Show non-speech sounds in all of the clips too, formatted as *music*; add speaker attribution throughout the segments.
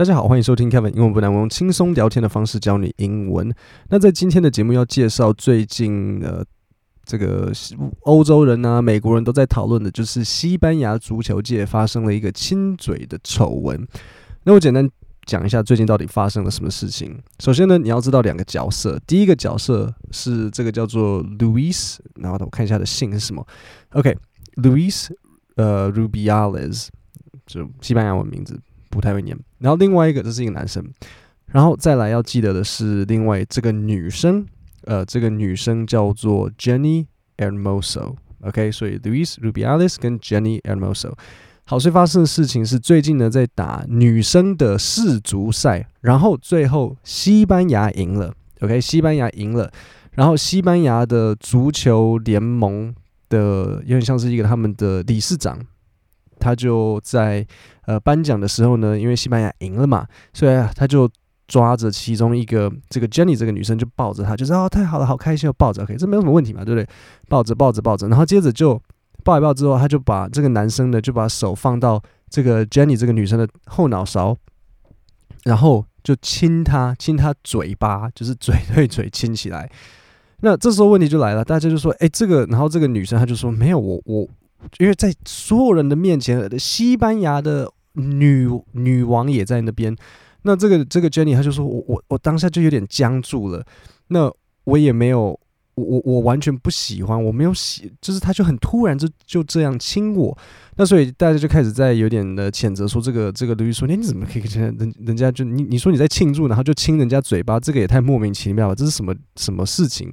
Speaker 1: 大家好，欢迎收听 Kevin 英文不难，我用轻松聊天的方式教你英文。那在今天的节目要介绍最近呃，这个欧洲人啊、美国人都在讨论的，就是西班牙足球界发生了一个亲嘴的丑闻。那我简单讲一下最近到底发生了什么事情。首先呢，你要知道两个角色，第一个角色是这个叫做 Luis，然后我看一下他的姓是什么。OK，Luis，呃，Rubiales，就西班牙文名字。不太会念，然后另外一个这是一个男生，然后再来要记得的是另外这个女生，呃，这个女生叫做 Jenny Hermoso，OK，所以 Luis Rubiales 跟 Jenny Hermoso，好，所以发生的事情是最近呢在打女生的世足赛，然后最后西班牙赢了，OK，西班牙赢了，然后西班牙的足球联盟的有点像是一个他们的理事长。他就在呃颁奖的时候呢，因为西班牙赢了嘛，所以他就抓着其中一个这个 Jenny 这个女生就抱着她，就说哦太好了，好开心，抱着，OK，这没有什么问题嘛，对不对？抱着抱着抱着，然后接着就抱一抱之后，他就把这个男生呢就把手放到这个 Jenny 这个女生的后脑勺，然后就亲她，亲她嘴巴，就是嘴对嘴亲起来。那这时候问题就来了，大家就说，哎，这个，然后这个女生她就说，没有，我我。因为在所有人的面前，西班牙的女女王也在那边。那这个这个 Jenny，她就说我我我当下就有点僵住了。那我也没有，我我我完全不喜欢，我没有喜，就是他就很突然就就这样亲我。那所以大家就开始在有点的谴责说，这个这个卢易说，你怎么可以这样？人人家就你你说你在庆祝，然后就亲人家嘴巴，这个也太莫名其妙了。这是什么什么事情？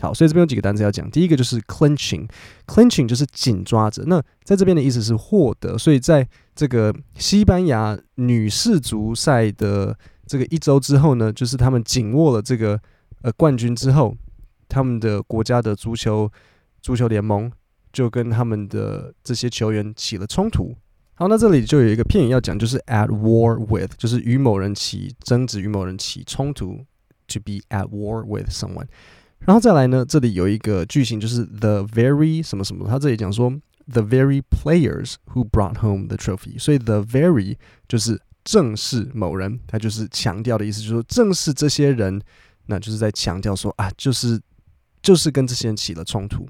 Speaker 1: 好，所以这边有几个单词要讲。第一个就是 clinching，clinching 就是紧抓着。那在这边的意思是获得。所以在这个西班牙女士足赛的这个一周之后呢，就是他们紧握了这个呃冠军之后，他们的国家的足球足球联盟就跟他们的这些球员起了冲突。好，那这里就有一个片语要讲，就是 at war with，就是与某人起争执，与某人起冲突，to be at war with someone。然后再来呢，这里有一个句型，就是 the very 什么什么，他这里讲说 the very players who brought home the trophy，所以 the very 就是正是某人，他就是强调的意思，就是说正是这些人，那就是在强调说啊，就是就是跟这些人起了冲突。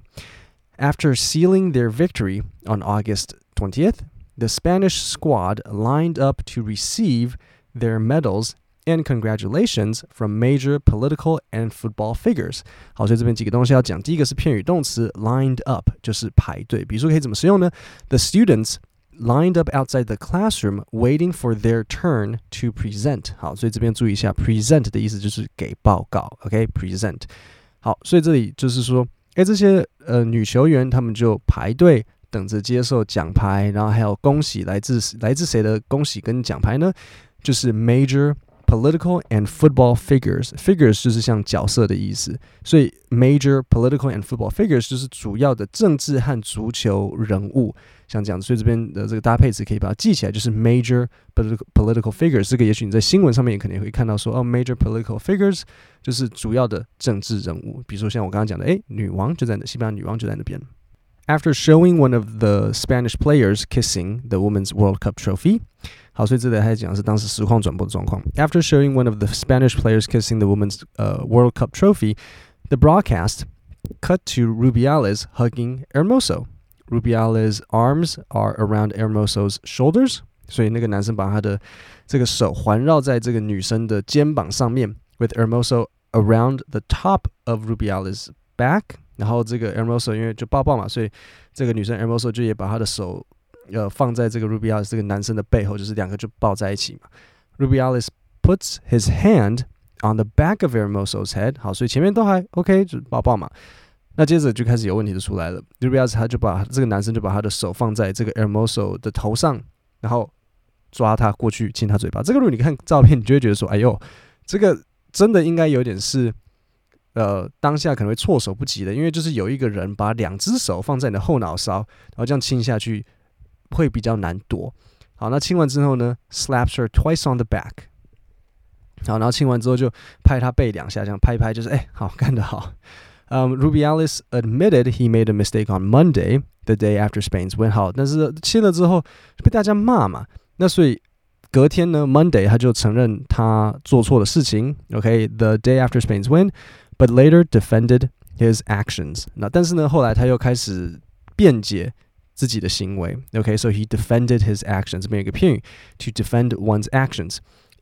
Speaker 1: After sealing their victory on August 20th, the Spanish squad lined up to receive their medals. And congratulations from major political and football figures。好，所以这边几个东西要讲。第一个是片语动词 lined up，就是排队。比如说可以怎么使用呢？The students lined up outside the classroom waiting for their turn to present。好，所以这边注意一下，present 的意思就是给报告。OK，present。好，所以这里就是说，哎，这些呃女球员她们就排队等着接受奖牌，然后还有恭喜来自来自谁的恭喜跟奖牌呢？就是 major。 Political and football figures, figures 就是像角色的意思，所以 major political and football figures 就是主要的政治和足球人物，像这样子。所以这边的这个搭配词可以把它记起来，就是 major political political figures。这个也许你在新闻上面也可能会看到说，哦，major political figures 就是主要的政治人物。比如说像我刚刚讲的，诶，女王就在那，西班牙女王就在那边。After showing one of the Spanish players kissing the Women's World Cup trophy. 好，所以这里还讲的是当时实况转播的状况。After showing one of the Spanish players kissing the Women's uh, World Cup trophy, the broadcast cut to Rubiales hugging Hermoso. Rubiales' arms are around Hermoso's shoulders，所以那个男生把他的这个手环绕在这个女生的肩膀上面，with Hermoso around the top of Rubiales' back。 然后这个 ermoso 因为就抱抱嘛，所以这个女生 ermoso 就也把她的手。呃，放在这个 Rubiales 这个男生的背后，就是两个就抱在一起嘛。Rubiales puts his hand on the back of ermoso's head，好，所以前面都还 OK，就抱抱嘛。那接着就开始有问题就出来了。Rubiales 他就把这个男生就把他的手放在这个 ermoso 的头上，然后抓他过去亲他嘴巴。这个如果你看照片，你就会觉得说，哎呦，这个真的应该有点是呃当下可能会措手不及的，因为就是有一个人把两只手放在你的后脑勺，然后这样亲下去会比较难躲。好，那亲完之后呢，slaps her twice on the back。好，然后亲完之后就拍他背两下，这样拍一拍就是哎，好干得好。Um, Rubiales admitted he made a mistake on Monday, the day after Spain's win. 好，但是亲了之后被大家骂嘛，那所以隔天呢，Monday 他就承认他做错的事情。OK，the、day after Spain's win, but later defended his actions. 那但是呢，后来他又开始辩解自己的行为。OK，so、okay? he defended his actions. 这边有一个片语，to defend one's actions.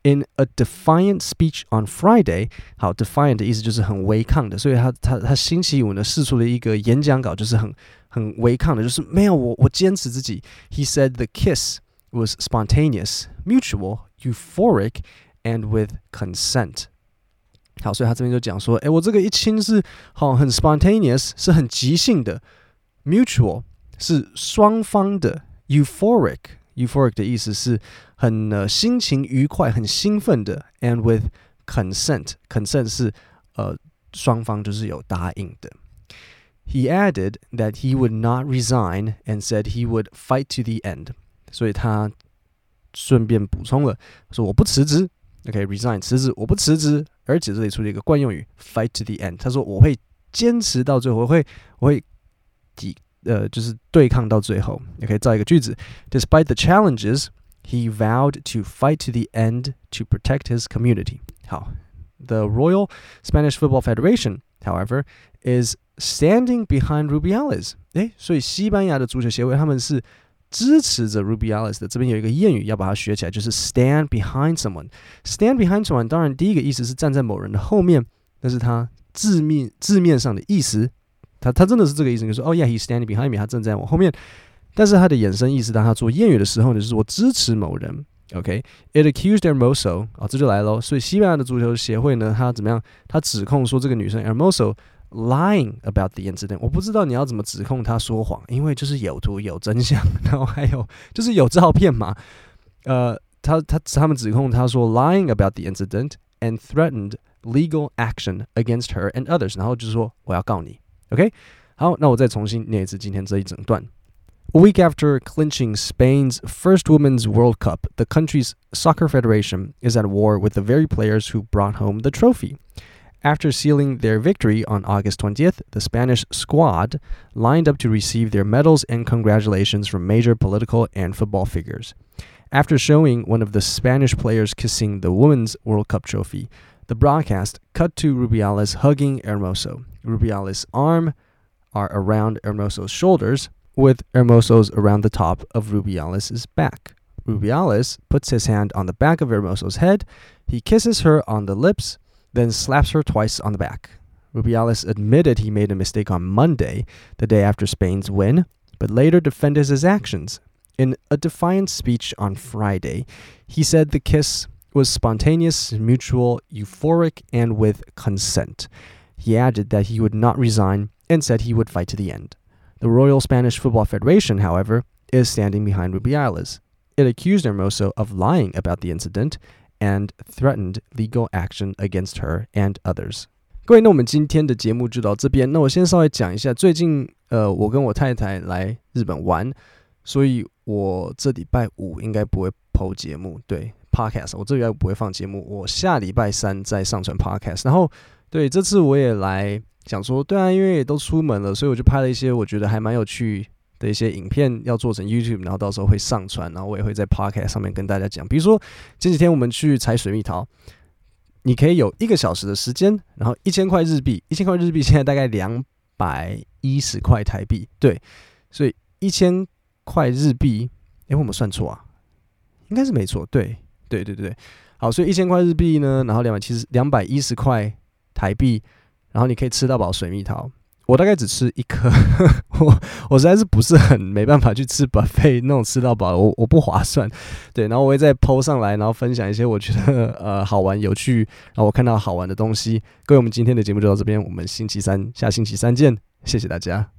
Speaker 1: In a defiant speech on Friday，好，defiant 的意思就是很违抗的，所以他他他星期五呢释出了一个演讲稿，就是很很违抗的，就是没有我我坚持自己。He said the kiss was spontaneous, mutual, euphoric, and with consent。 好，所以他这边就讲说，诶，我这个一亲是好很 spontaneous，是很即兴的，mutual 是双方的，euphoric。Euphoric 的意思是很呃心情愉快、很兴奋的，and with consent，consent 是呃双方就是有答应的。He added that he would not resign and said he would fight to the end。所以他顺便补充了说我不辞职，OK，resign 辞职，我不辞职， 而且这里出了一个惯用语 fight to the end。他说我会坚持到最后，我会我会抵。呃，就是对抗到最后，你可以造一个句子。Despite the challenges, he vowed to fight to the end to protect his community. 好，The Royal Spanish Football Federation, however, is standing behind Rubiales。诶，所以西班牙的足球协会他们是 支持着 Ruby Alice 的。这边有一个谚语要把它学起来，就是 stand behind someone。stand behind someone，当然第一个意思是站在某人的后面，但是它字面字面上的意思。他他真的是这个意思，就是说，哦，yeah，he's standing behind me，他正在我后面。但是他的衍生意思，当他做谚语的时候呢，就是我支持某人。OK，it accused Hermoso，啊，这就来喽。所以西班牙的足球协会呢，他怎么样？他指控说这个女生 Hermoso lying about the incident。我不知道你要怎么指控他说谎，因为就是有图有真相，然后还有就是有照片嘛。呃，他他他们指控他说 *laughs* lying about the incident and threatened legal action against her and others，然后就是说我要告你。OK，好，那我再重新念一次今天这一整段。A week after clinching Spain's first Women's World Cup, the country's soccer federation is at war with the very players who brought home the trophy. After sealing their victory on August 20th, the Spanish squad lined up to receive their medals and congratulations from major political and football figures. After showing one of the Spanish players kissing the Women's World Cup trophy, the broadcast cut to Rubiales hugging Hermoso. Rubiales' arm are around Hermoso's shoulders, with Hermoso's around the top of Rubiales' back. Rubiales puts his hand on the back of Hermoso's head. He kisses her on the lips, then slaps her twice on the back. Rubiales admitted he made a mistake on Monday, the day after Spain's win, but later defended his actions. In a defiant speech on Friday, he said the kiss was spontaneous, mutual, euphoric, and with consent. He added that he would not resign and said he would fight to the end. The Royal Spanish Football Federation, however, is standing behind Rubiales. It accused Hermoso of lying about the incident and threatened legal action against her and others. 各位，那我们今天的节目就到这边。那我先稍微讲一下，最近呃，我跟我太太来日本玩，所以我这礼拜五应该不会 PO 节目，对 Podcast，我这礼拜五不会放节目，我下礼拜三再上传 Podcast，然后。对，这次我也来想说，对啊，因为都出门了，所以我就拍了一些我觉得还蛮有趣的一些影片，要做成 YouTube，然后到时候会上传，然后我也会在 Podcast 上面跟大家讲。比如说，前几天我们去采水蜜桃，你可以有一个小时的时间，然后一千块日币，一千块日币现在大概两百一十块台币，对，所以一千块日币，诶，我们算错啊？应该是没错，对，对对对，好，所以一千块日币呢，然后两百七十两百一十块。台币，然后你可以吃到饱水蜜桃。我大概只吃一颗，*laughs* 我我实在是不是很没办法去吃把费那种吃到饱，我我不划算。对，然后我会再 po 上来，然后分享一些我觉得 *laughs* 呃好玩有趣，然后我看到好玩的东西。各位，我们今天的节目就到这边，我们星期三下星期三见，谢谢大家。